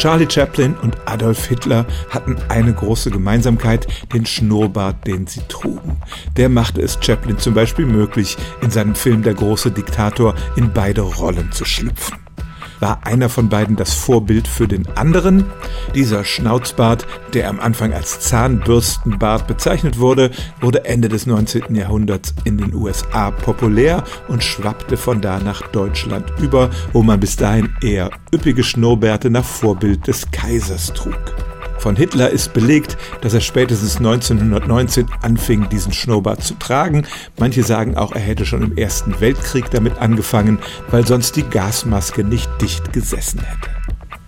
Charlie Chaplin und Adolf Hitler hatten eine große Gemeinsamkeit, den Schnurrbart, den sie trugen. Der machte es Chaplin zum Beispiel möglich, in seinem Film Der große Diktator in beide Rollen zu schlüpfen. War einer von beiden das Vorbild für den anderen? Dieser Schnauzbart, der am Anfang als Zahnbürstenbart bezeichnet wurde, wurde Ende des 19. Jahrhunderts in den USA populär und schwappte von da nach Deutschland über, wo man bis dahin eher üppige Schnurrbärte nach Vorbild des Kaisers trug. Von Hitler ist belegt, dass er spätestens 1919 anfing, diesen Schnurrbart zu tragen. Manche sagen auch, er hätte schon im Ersten Weltkrieg damit angefangen, weil sonst die Gasmaske nicht dicht gesessen hätte.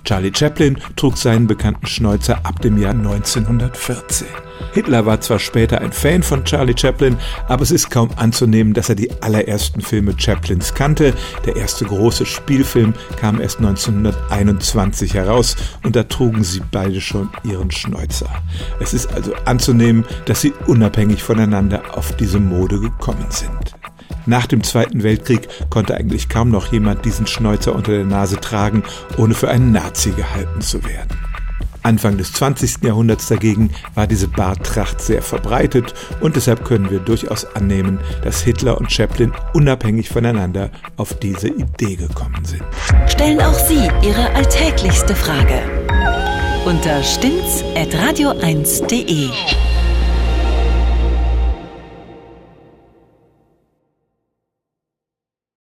Charlie Chaplin trug seinen bekannten Schnäuzer ab dem Jahr 1914. Hitler war zwar später ein Fan von Charlie Chaplin, aber es ist kaum anzunehmen, dass er die allerersten Filme Chaplins kannte. Der erste große Spielfilm kam erst 1921 heraus und da trugen sie beide schon ihren Schnäuzer. Es ist also anzunehmen, dass sie unabhängig voneinander auf diese Mode gekommen sind. Nach dem Zweiten Weltkrieg konnte eigentlich kaum noch jemand diesen Schnäuzer unter der Nase tragen, ohne für einen Nazi gehalten zu werden. Anfang des 20. Jahrhunderts dagegen war diese Barttracht sehr verbreitet und deshalb können wir durchaus annehmen, dass Hitler und Chaplin unabhängig voneinander auf diese Idee gekommen sind. Stellen auch Sie Ihre alltäglichste Frage unter stimmt's at radio1.de.